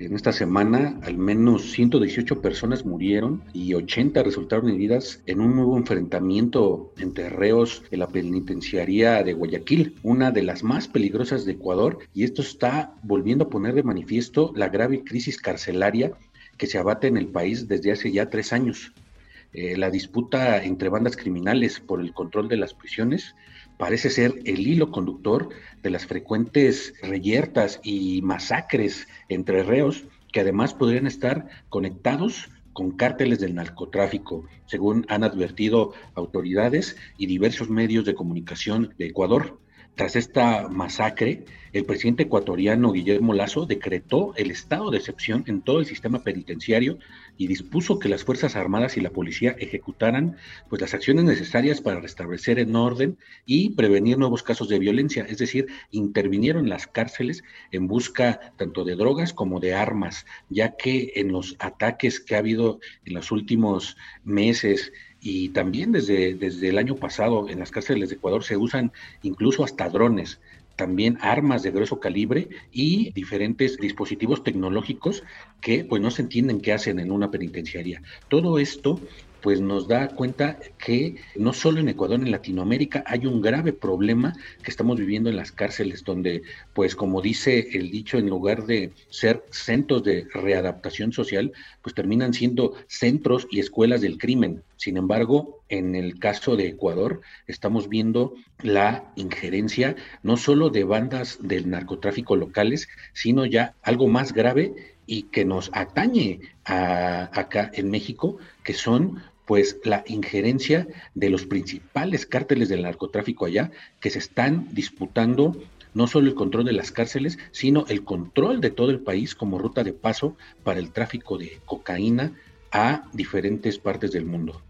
En esta semana, al menos 118 personas murieron y 80 resultaron heridas en un nuevo enfrentamiento entre reos en la penitenciaría de Guayaquil, una de las más peligrosas de Ecuador, y esto está volviendo a poner de manifiesto la grave crisis carcelaria que se abate en el país desde hace ya tres años. Eh, la disputa entre bandas criminales por el control de las prisiones parece ser el hilo conductor de las frecuentes reyertas y masacres entre reos que además podrían estar conectados con cárteles del narcotráfico, según han advertido autoridades y diversos medios de comunicación de Ecuador. Tras esta masacre, el presidente ecuatoriano Guillermo Lazo decretó el estado de excepción en todo el sistema penitenciario y dispuso que las Fuerzas Armadas y la policía ejecutaran pues, las acciones necesarias para restablecer el orden y prevenir nuevos casos de violencia, es decir, intervinieron en las cárceles en busca tanto de drogas como de armas, ya que en los ataques que ha habido en los últimos meses y también desde, desde el año pasado en las cárceles de Ecuador se usan incluso hasta drones, también armas de grueso calibre y diferentes dispositivos tecnológicos que pues no se entienden qué hacen en una penitenciaria. Todo esto pues nos da cuenta que no solo en Ecuador, en Latinoamérica hay un grave problema que estamos viviendo en las cárceles, donde, pues como dice el dicho, en lugar de ser centros de readaptación social, pues terminan siendo centros y escuelas del crimen. Sin embargo, en el caso de Ecuador, estamos viendo la injerencia no solo de bandas del narcotráfico locales, sino ya algo más grave y que nos atañe a, acá en México, que son pues la injerencia de los principales cárteles del narcotráfico allá que se están disputando no solo el control de las cárceles, sino el control de todo el país como ruta de paso para el tráfico de cocaína a diferentes partes del mundo.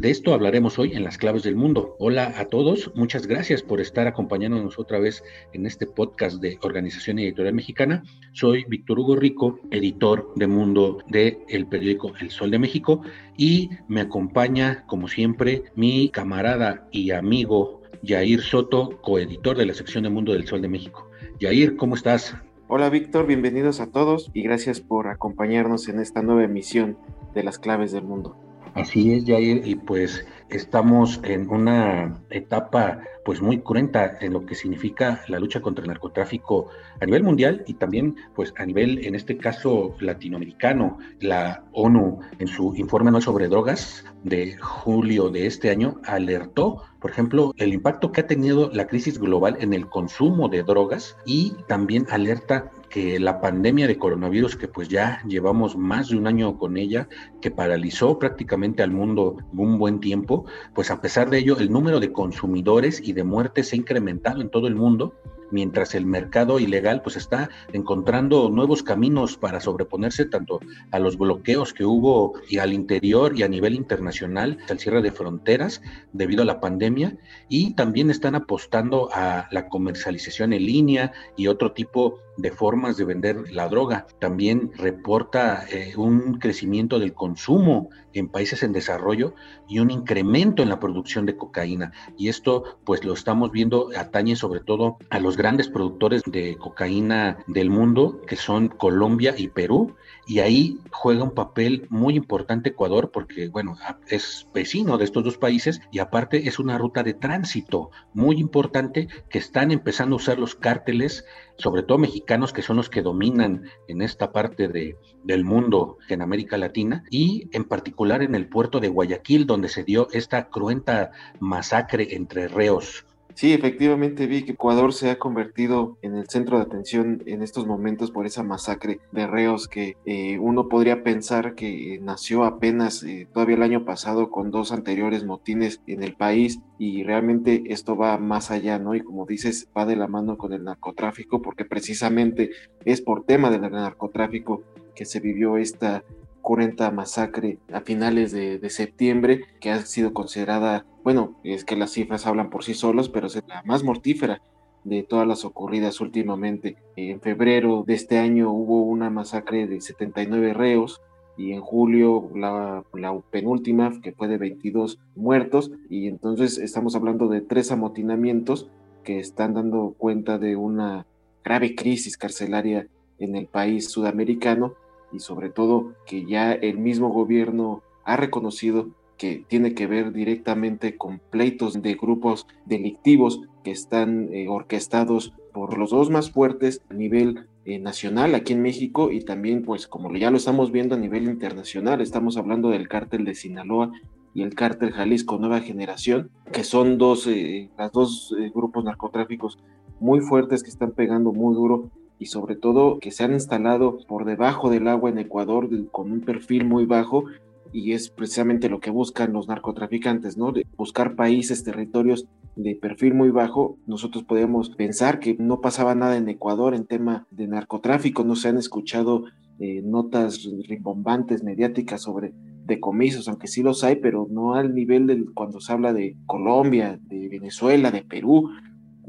De esto hablaremos hoy en las claves del mundo. Hola a todos, muchas gracias por estar acompañándonos otra vez en este podcast de Organización Editorial Mexicana. Soy Víctor Hugo Rico, editor de Mundo del el periódico El Sol de México y me acompaña, como siempre, mi camarada y amigo Yair Soto, coeditor de la sección de Mundo del Sol de México. Yair, ¿cómo estás? Hola Víctor, bienvenidos a todos y gracias por acompañarnos en esta nueva emisión de las claves del mundo. Así es, Jair, y pues estamos en una etapa pues muy cruenta en lo que significa la lucha contra el narcotráfico a nivel mundial y también pues a nivel en este caso latinoamericano. La ONU en su informe anual sobre drogas de julio de este año alertó, por ejemplo, el impacto que ha tenido la crisis global en el consumo de drogas y también alerta que la pandemia de coronavirus, que pues ya llevamos más de un año con ella, que paralizó prácticamente al mundo un buen tiempo, pues a pesar de ello, el número de consumidores y de muertes se ha incrementado en todo el mundo mientras el mercado ilegal pues está encontrando nuevos caminos para sobreponerse tanto a los bloqueos que hubo y al interior y a nivel internacional, al cierre de fronteras debido a la pandemia y también están apostando a la comercialización en línea y otro tipo de formas de vender la droga. También reporta eh, un crecimiento del consumo en países en desarrollo y un incremento en la producción de cocaína. Y esto pues lo estamos viendo atañe sobre todo a los grandes productores de cocaína del mundo, que son Colombia y Perú. Y ahí juega un papel muy importante Ecuador porque, bueno, es vecino de estos dos países y aparte es una ruta de tránsito muy importante que están empezando a usar los cárteles, sobre todo mexicanos, que son los que dominan en esta parte de, del mundo en América Latina y en particular en el puerto de Guayaquil, donde se dio esta cruenta masacre entre reos Sí, efectivamente vi que Ecuador se ha convertido en el centro de atención en estos momentos por esa masacre de reos que eh, uno podría pensar que nació apenas eh, todavía el año pasado con dos anteriores motines en el país y realmente esto va más allá, ¿no? Y como dices, va de la mano con el narcotráfico porque precisamente es por tema del narcotráfico que se vivió esta 40 masacre a finales de, de, septiembre, que ha sido considerada, bueno, es que las cifras hablan por sí solos, pero es la más mortífera de todas las ocurridas últimamente. En febrero de este año hubo una masacre de 79 reos y en julio la, la penúltima, que fue de 22 muertos, y entonces estamos hablando de tres amotinamientos que están dando cuenta de una grave crisis carcelaria en el país sudamericano y sobre todo que ya el mismo gobierno ha reconocido que tiene que ver directamente con pleitos de grupos delictivos que están eh, orquestados por los dos más fuertes a nivel eh, nacional aquí en México y también pues como ya lo estamos viendo a nivel internacional, estamos hablando del cártel de Sinaloa y el cártel Jalisco Nueva Generación, que son dos, eh, las dos grupos narcotráficos muy fuertes que están pegando muy duro y sobre todo que se han instalado por debajo del agua en Ecuador con un perfil muy bajo y es precisamente lo que buscan los narcotraficantes, ¿no? De buscar países, territorios de perfil muy bajo. Nosotros podemos pensar que no pasaba nada en Ecuador en tema de narcotráfico, no se han escuchado eh, notas rimbombantes mediáticas sobre decomisos, aunque sí los hay, pero no al nivel de cuando se habla de Colombia, de Venezuela, de Perú,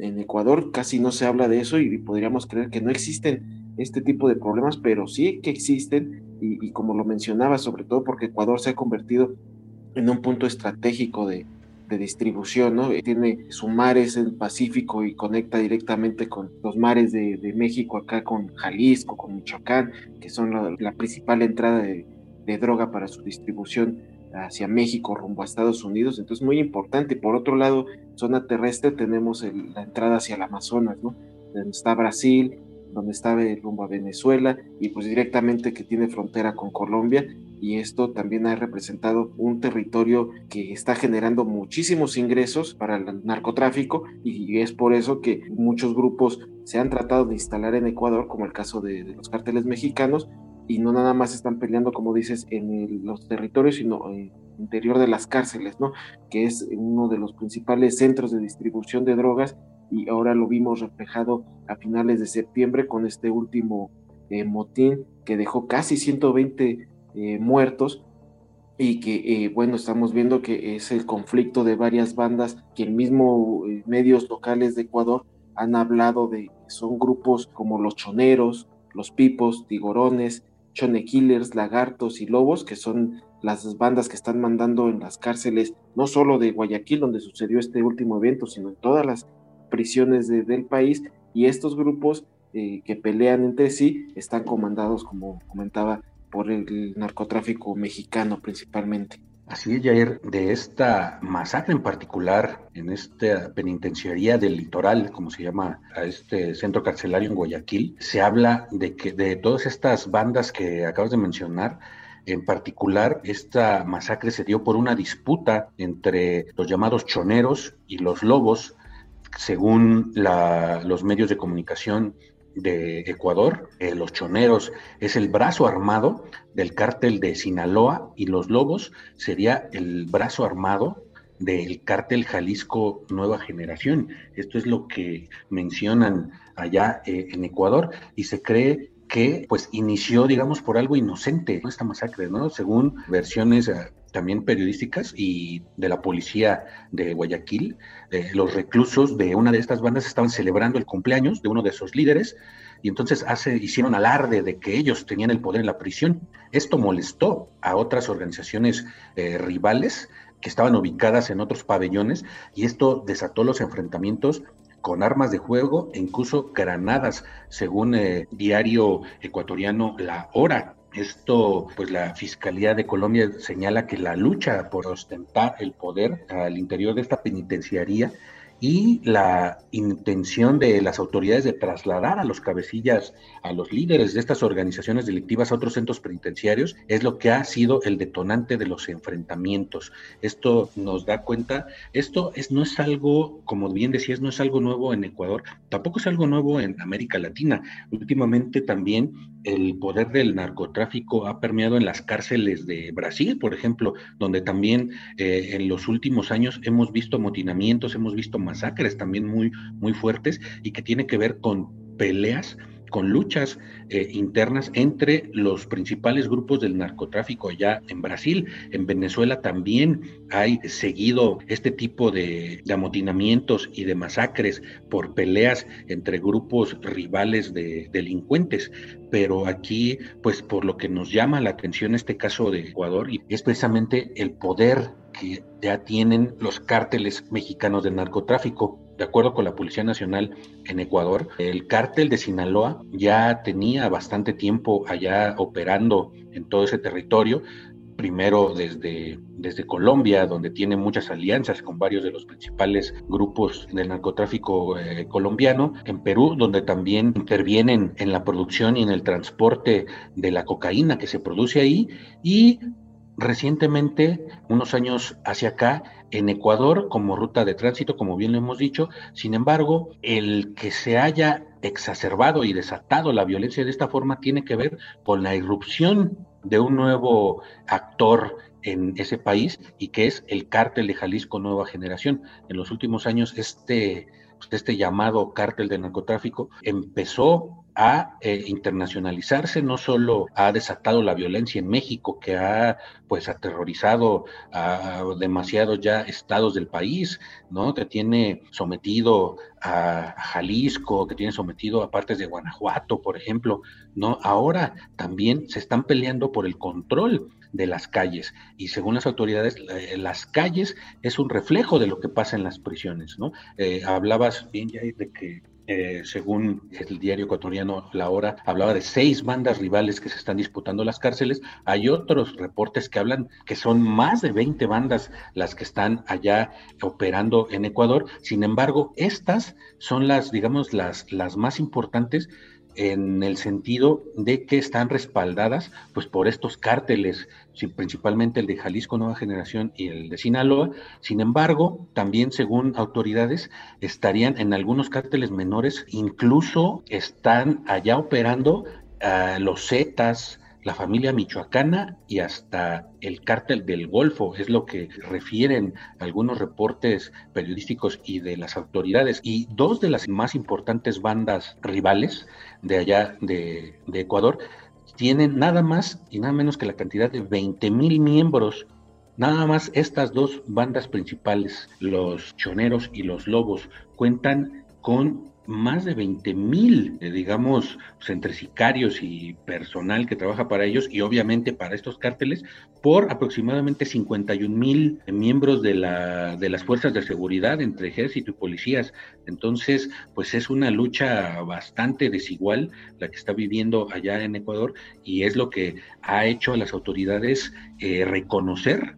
en Ecuador casi no se habla de eso y podríamos creer que no existen este tipo de problemas, pero sí que existen y, como lo mencionaba, sobre todo porque Ecuador se ha convertido en un punto estratégico de, distribución, ¿no? Tiene su mares en Pacífico y conecta directamente con los mares de, México, acá con Jalisco, con Michoacán, que son la, principal entrada de, de, droga para su distribución hacia México rumbo a Estados Unidos, entonces muy importante. Por otro lado, zona terrestre tenemos la entrada hacia el Amazonas, ¿no? Donde está Brasil, donde está rumbo a Venezuela y pues directamente que tiene frontera con Colombia y esto también ha representado un territorio que está generando muchísimos ingresos para el narcotráfico y es por eso que muchos grupos se han tratado de instalar en Ecuador, como el caso de, de los cárteles mexicanos, y no nada más están peleando, como dices, en los territorios, sino en el interior de las cárceles, ¿no? Que es uno de los principales centros de distribución de drogas y ahora lo vimos reflejado a finales de septiembre con este último eh, motín que dejó casi 120 eh, muertos y que, eh, bueno, estamos viendo que es el conflicto de varias bandas que el mismo medios locales de Ecuador han hablado de, son grupos como los choneros, los pipos, tigorones, Chone Killers, Lagartos y Lobos, que son las bandas que están mandando en las cárceles, no solo de Guayaquil, donde sucedió este último evento, sino en todas las prisiones del país. Y estos grupos eh, que pelean entre sí están comandados, como comentaba, por el narcotráfico mexicano principalmente. Así es, Jair, de esta masacre en particular, en esta penitenciaría del litoral, como se llama a este centro carcelario en Guayaquil, se habla de que de todas estas bandas que acabas de mencionar, en particular, esta masacre se dio por una disputa entre los llamados choneros y los lobos, según los medios de comunicación de Ecuador, eh, los choneros, es el brazo armado del cártel de Sinaloa y los lobos sería el brazo armado del cártel Jalisco Nueva Generación. Esto es lo que mencionan allá eh, en Ecuador y se cree que pues inició, digamos, por algo inocente, esta masacre, ¿no? Según versiones eh, también periodísticas y de la policía de Guayaquil, eh, los reclusos de una de estas bandas estaban celebrando el cumpleaños de uno de sus líderes y entonces hace, hicieron alarde de que ellos tenían el poder en la prisión. Esto molestó a otras organizaciones rivales que estaban ubicadas en otros pabellones y esto desató los enfrentamientos con armas de fuego e incluso granadas, según el eh, diario ecuatoriano La Hora. Esto, pues la Fiscalía de Colombia señala que la lucha por ostentar el poder al interior de esta penitenciaría y la intención de las autoridades de trasladar a los cabecillas, a los líderes de estas organizaciones delictivas a otros centros penitenciarios es lo que ha sido el detonante de los enfrentamientos. Esto nos da cuenta, esto es, no es algo, como bien decías, no es algo nuevo en Ecuador, tampoco es algo nuevo en América Latina. Últimamente también el poder del narcotráfico ha permeado en las cárceles de Brasil, por ejemplo, donde también eh, en los últimos años hemos visto amotinamientos, hemos visto masacres también muy, muy fuertes y que tiene que ver con peleas con luchas eh, internas entre los principales grupos del narcotráfico allá en Brasil. En Venezuela también hay seguido este tipo de, amotinamientos y de masacres por peleas entre grupos rivales de delincuentes. Pero aquí, pues por lo que nos llama la atención este caso de Ecuador, es precisamente el poder que ya tienen los cárteles mexicanos de narcotráfico de acuerdo con la Policía Nacional en Ecuador, el cártel de Sinaloa ya tenía bastante tiempo allá operando en todo ese territorio, primero desde, desde Colombia, donde tiene muchas alianzas con varios de los principales grupos del narcotráfico eh, colombiano, en Perú, donde también intervienen en la producción y en el transporte de la cocaína que se produce ahí, y recientemente, unos años hacia acá, en Ecuador como ruta de tránsito, como bien lo hemos dicho. Sin embargo, el que se haya exacerbado y desatado la violencia de esta forma tiene que ver con la irrupción de un nuevo actor en ese país y que es el cártel de Jalisco Nueva Generación. En los últimos años este, este llamado cártel de narcotráfico empezó a eh, internacionalizarse, no solo ha desatado la violencia en México, que ha pues aterrorizado a demasiados ya estados del país, ¿no? Que tiene sometido a Jalisco, que tiene sometido a partes de Guanajuato, por ejemplo, ¿no? Ahora también se están peleando por el control de las calles. Y según las autoridades, eh, las calles es un reflejo de lo que pasa en las prisiones, ¿no? Eh, hablabas bien ya de que eh, según el diario ecuatoriano La Hora, hablaba de seis bandas rivales que se están disputando las cárceles. Hay otros reportes que hablan que son más de 20 bandas las que están allá operando en Ecuador. Sin embargo, estas son las, digamos, las, las más importantes en el sentido de que están respaldadas pues por estos cárteles, principalmente el de Jalisco Nueva Generación y el de Sinaloa. Sin embargo, también según autoridades estarían en algunos cárteles menores, incluso están allá operando los Zetas, la familia michoacana y hasta el cártel del Golfo, es lo que refieren algunos reportes periodísticos y de las autoridades. Y dos de las más importantes bandas rivales de allá de, Ecuador tienen nada más y nada menos que la cantidad de 20 mil miembros. Nada más estas dos bandas principales, los choneros y los lobos, cuentan con más de 20 mil, eh, digamos, pues, entre sicarios y personal que trabaja para ellos y obviamente para estos cárteles, por aproximadamente 51 mil miembros de, la, de las fuerzas de seguridad entre ejército y policías. Entonces, pues es una lucha bastante desigual la que está viviendo allá en Ecuador y es lo que ha hecho a las autoridades eh, reconocer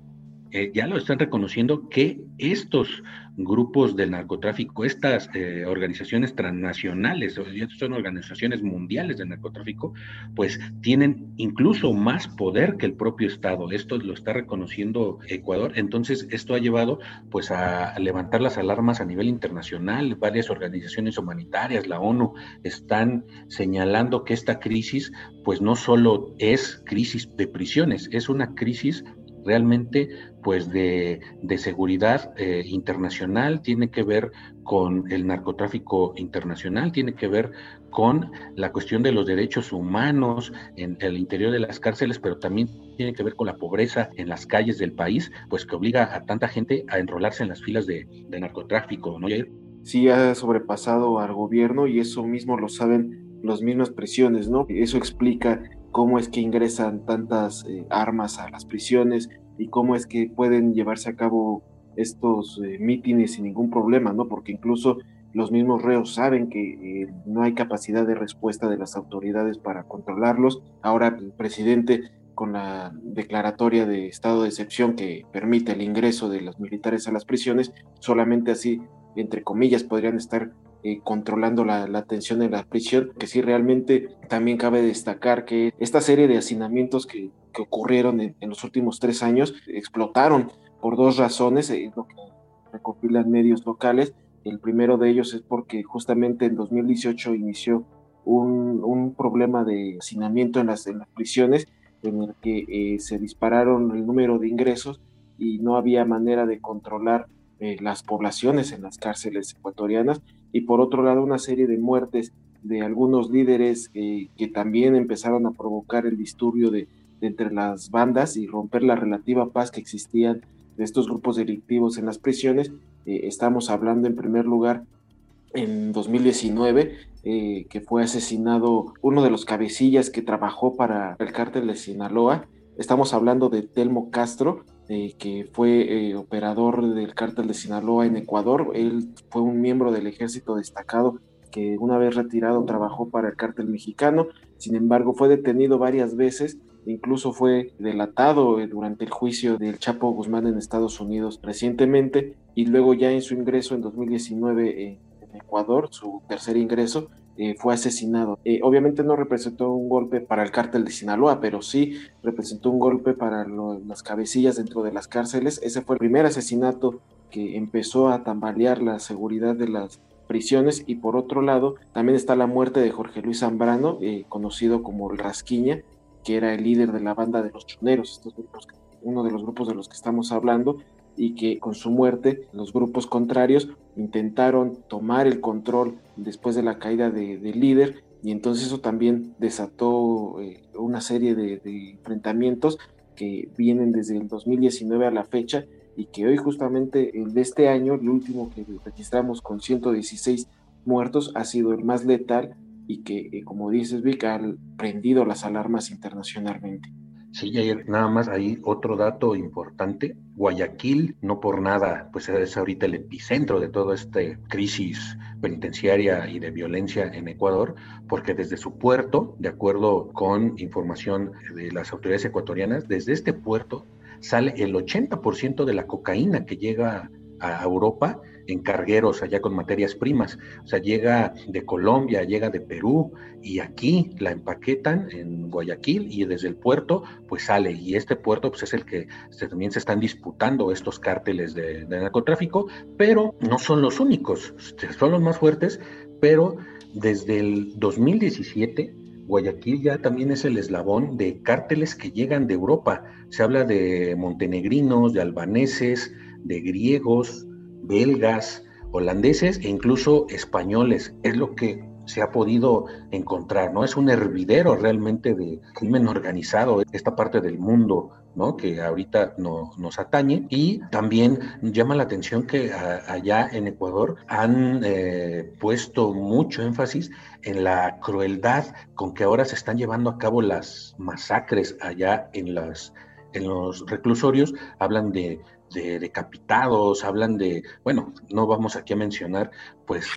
eh, ya lo están reconociendo que estos grupos del narcotráfico, estas eh, organizaciones transnacionales, son organizaciones mundiales de narcotráfico, pues tienen incluso más poder que el propio Estado. Esto lo está reconociendo Ecuador. Entonces, esto ha llevado pues a levantar las alarmas a nivel internacional. Varias organizaciones humanitarias, la ONU, están señalando que esta crisis pues no solo es crisis de prisiones, es una crisis realmente pues de, seguridad eh, internacional, tiene que ver con el narcotráfico internacional, tiene que ver con la cuestión de los derechos humanos en el interior de las cárceles, pero también tiene que ver con la pobreza en las calles del país, pues que obliga a tanta gente a enrolarse en las filas de, de narcotráfico, ¿no? Sí, ha sobrepasado al gobierno y eso mismo lo saben las mismas prisiones, ¿no? Eso explica cómo es que ingresan tantas eh, armas a las prisiones y cómo es que pueden llevarse a cabo estos eh, mítines sin ningún problema, ¿no? Porque incluso los mismos reos saben que eh, no hay capacidad de respuesta de las autoridades para controlarlos. Ahora el presidente con la declaratoria de estado de excepción que permite el ingreso de los militares a las prisiones, solamente así, entre comillas, podrían estar eh, controlando la, atención en la prisión, que sí realmente también cabe destacar que esta serie de hacinamientos que, que ocurrieron en, los últimos tres años explotaron por dos razones, eh, lo que recopilan medios locales. El primero de ellos es porque justamente en 2018 inició un, un problema de hacinamiento en las, en las prisiones en el que eh, se dispararon el número de ingresos y no había manera de controlar las poblaciones en las cárceles ecuatorianas y por otro lado una serie de muertes de algunos líderes que también empezaron a provocar el disturbio de, entre las bandas y romper la relativa paz que existían de estos grupos delictivos en las prisiones. Eh, estamos hablando en primer lugar en 2019, eh, que fue asesinado uno de los cabecillas que trabajó para el cártel de Sinaloa. Estamos hablando de Telmo Castro, eh, que fue eh, operador del cártel de Sinaloa en Ecuador. Él fue un miembro del ejército destacado que una vez retirado trabajó para el cártel mexicano. Sin embargo, fue detenido varias veces, incluso fue delatado eh, durante el juicio del Chapo Guzmán en Estados Unidos recientemente y luego ya en su ingreso en 2019 en Ecuador, su tercer ingreso, eh, fue asesinado. Eh, obviamente no representó un golpe para el cártel de Sinaloa, pero sí representó un golpe para las cabecillas dentro de las cárceles. Ese fue el primer asesinato que empezó a tambalear la seguridad de las prisiones y por otro lado también está la muerte de Jorge Luis Zambrano, eh, conocido como Rasquiña, que era el líder de la banda de los choneros, estos uno de los grupos de los que estamos hablando, y que con su muerte los grupos contrarios intentaron tomar el control después de la caída del líder y entonces eso también desató eh, una serie de, enfrentamientos que vienen desde el 2019 a la fecha y que hoy justamente el este año, el último que registramos con 116 muertos, ha sido el más letal y que, eh, como dices, Vic, ha prendido las alarmas internacionalmente. Sí, Jair, nada más ahí otro dato importante. Guayaquil, no por nada, pues es ahorita el epicentro de toda esta crisis penitenciaria y de violencia en Ecuador, porque desde su puerto, de acuerdo con información de las autoridades ecuatorianas, desde este puerto sale el 80% de la cocaína que llega a Europa en cargueros allá con materias primas. O sea, llega de Colombia, llega de Perú y aquí la empaquetan en Guayaquil y desde el puerto pues sale. Y este puerto pues es el que también se están disputando estos cárteles de, de narcotráfico, pero no son los únicos, son los más fuertes, pero desde el 2017 Guayaquil ya también es el eslabón de cárteles que llegan de Europa. Se habla de montenegrinos, de albaneses, de griegos, belgas, holandeses e incluso españoles. Es lo que se ha podido encontrar, ¿no? Es un hervidero realmente de crimen organizado, esta parte del mundo, ¿no? Que ahorita no, nos atañe. Y también llama la atención que allá en Ecuador han eh, puesto mucho énfasis en la crueldad con que ahora se están llevando a cabo las masacres allá en las en los reclusorios hablan de de decapitados, hablan de, bueno, no vamos aquí a mencionar pues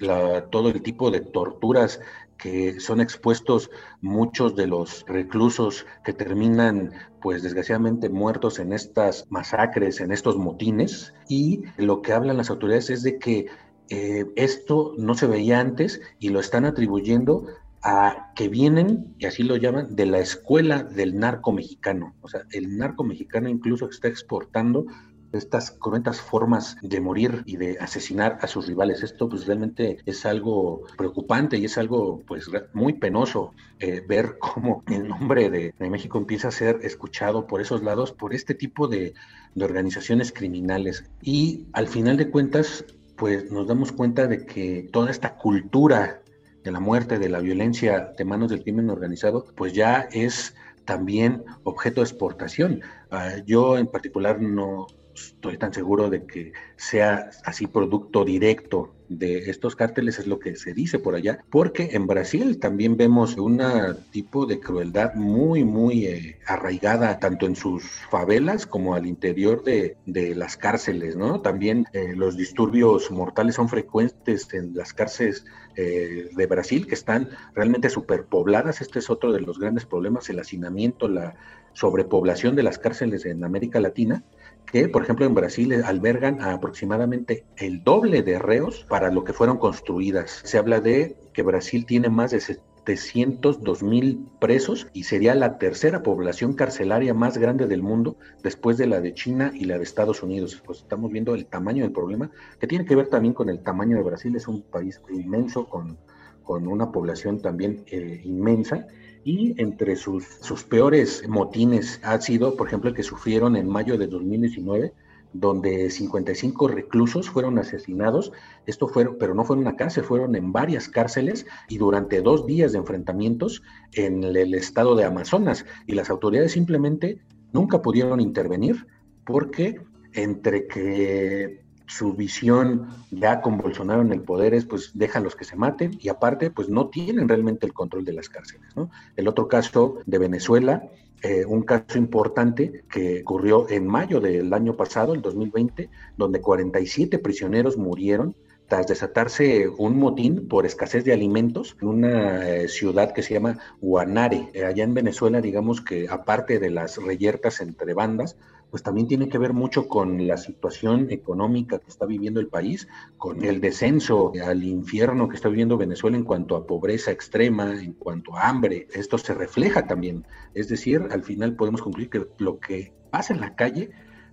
todo el tipo de torturas que son expuestos muchos de los reclusos que terminan pues desgraciadamente muertos en estas masacres, en estos motines y lo que hablan las autoridades es de que eh, esto no se veía antes y lo están atribuyendo a que vienen, y así lo llaman, de la escuela del narco mexicano. O sea, el narco mexicano incluso está exportando estas cruentas formas de morir y de asesinar a sus rivales. Esto pues realmente es algo preocupante y es algo pues muy penoso eh, ver cómo el nombre de, México empieza a ser escuchado por esos lados, por este tipo de, de organizaciones criminales. Y al final de cuentas, pues nos damos cuenta de que toda esta cultura de la muerte, de la violencia de manos del crimen organizado, pues ya es también objeto de exportación. Ah, yo en particular no, estoy tan seguro de que sea así producto directo de estos cárteles, es lo que se dice por allá, porque en Brasil también vemos un tipo de crueldad muy, muy eh, arraigada, tanto en sus favelas como al interior de, las cárceles, ¿no? También eh, los disturbios mortales son frecuentes en las cárceles eh, de Brasil, que están realmente superpobladas. Este es otro de los grandes problemas, el hacinamiento, la sobrepoblación de las cárceles en América Latina que, por ejemplo, en Brasil albergan aproximadamente el doble de reos para lo que fueron construidas. Se habla de que Brasil tiene más de 702 mil presos y sería la tercera población carcelaria más grande del mundo después de la de China y la de Estados Unidos. Pues estamos viendo el tamaño del problema, que tiene que ver también con el tamaño de Brasil. Es un país inmenso con, con una población también eh, inmensa y entre sus, sus peores motines ha sido, por ejemplo, el que sufrieron en mayo de 2019, donde 55 reclusos fueron asesinados. Esto fue, pero no fue en una cárcel, fueron en varias cárceles y durante dos días de enfrentamientos en el estado de Amazonas. Y las autoridades simplemente nunca pudieron intervenir porque entre que su visión ya con Bolsonaro en el poder es pues dejan los que se maten y aparte pues no tienen realmente el control de las cárceles. El otro caso de Venezuela, eh, un caso importante que ocurrió en mayo del año pasado, el 2020, donde 47 prisioneros murieron tras desatarse un motín por escasez de alimentos en una eh, ciudad que se llama Guanare. Allá en Venezuela, digamos que aparte de las reyertas entre bandas, pues también tiene que ver mucho con la situación económica que está viviendo el país, con el descenso al infierno que está viviendo Venezuela en cuanto a pobreza extrema, en cuanto a hambre. Esto se refleja también. Es decir, al final podemos concluir que lo que pasa en la calle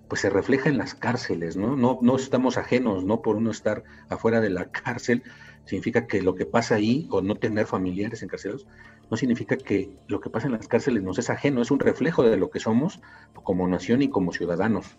pues se refleja en las cárceles, ¿no? No, no estamos ajenos, no por uno estar afuera de la cárcel, significa que lo que pasa ahí o no tener familiares encarcelados no significa que lo que pasa en las cárceles nos es ajeno, es un reflejo de lo que somos como nación y como ciudadanos.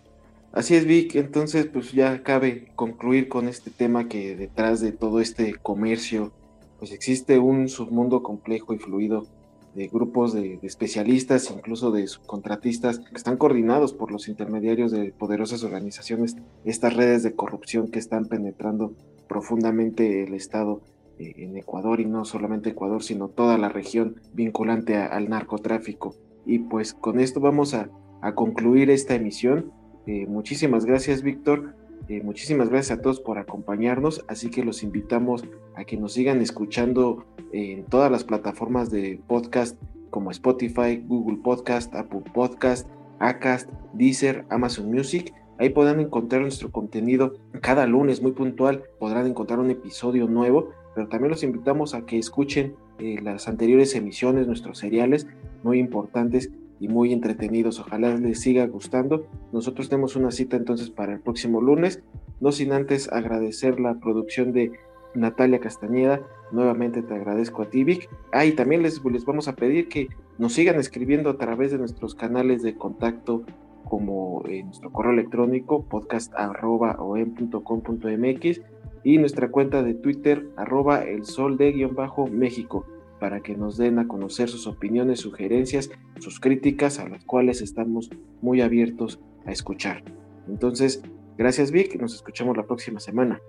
Así es, Vic. Entonces, pues ya cabe concluir con este tema que detrás de todo este comercio, pues existe un submundo complejo y fluido de grupos de, especialistas, incluso de subcontratistas, que están coordinados por los intermediarios de poderosas organizaciones, estas redes de corrupción que están penetrando profundamente el Estado en Ecuador y no solamente Ecuador, sino toda la región vinculante al narcotráfico. Y pues con esto vamos a, concluir esta emisión. Eh, muchísimas gracias, Víctor. Eh, muchísimas gracias a todos por acompañarnos, así que los invitamos a que nos sigan escuchando en todas las plataformas de podcast como Spotify, Google Podcast, Apple Podcast, Acast, Deezer, Amazon Music. Ahí podrán encontrar nuestro contenido cada lunes muy puntual, podrán encontrar un episodio nuevo pero también los invitamos a que escuchen eh, las anteriores emisiones, nuestros seriales, muy importantes y muy entretenidos. Ojalá les siga gustando. Nosotros tenemos una cita entonces para el próximo lunes, no sin antes agradecer la producción de Natalia Castañeda. Nuevamente te agradezco a ti, Vic. Ah, y también les, les vamos a pedir que nos sigan escribiendo a través de nuestros canales de contacto como eh, nuestro correo electrónico podcast.com.mx y nuestra cuenta de Twitter arroba el sol de guion bajo México para que nos den a conocer sus opiniones, sugerencias, sus críticas a las cuales estamos muy abiertos a escuchar. Entonces, gracias Vic, nos escuchamos la próxima semana.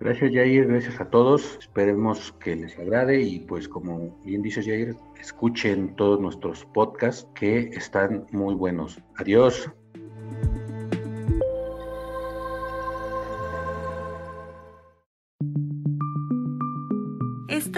Gracias Jair, gracias a todos, esperemos que les agrade y pues como bien dices Jair, escuchen todos nuestros podcasts que están muy buenos. Adiós.